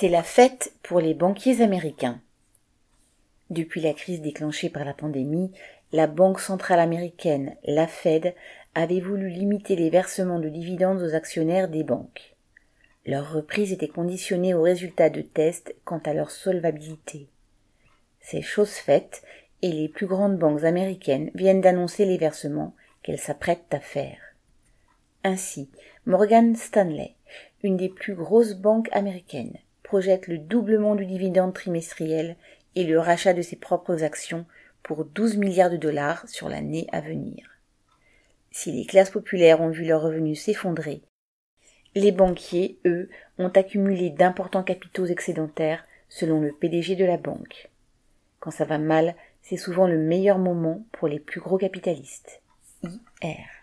C'est la fête pour les banquiers américains. Depuis la crise déclenchée par la pandémie, la Banque centrale américaine, la Fed, avait voulu limiter les versements de dividendes aux actionnaires des banques. Leur reprise était conditionnée aux résultats de tests quant à leur solvabilité. C'est chose faite et les plus grandes banques américaines viennent d'annoncer les versements qu'elles s'apprêtent à faire. Ainsi, Morgan Stanley, une des plus grosses banques américaines, projette le doublement du dividende trimestriel et le rachat de ses propres actions pour 12 milliards de dollars sur l'année à venir. Si les classes populaires ont vu leurs revenus s'effondrer, les banquiers, eux, ont accumulé d'importants capitaux excédentaires selon le PDG de la banque. Quand ça va mal, c'est souvent le meilleur moment pour les plus gros capitalistes. IR.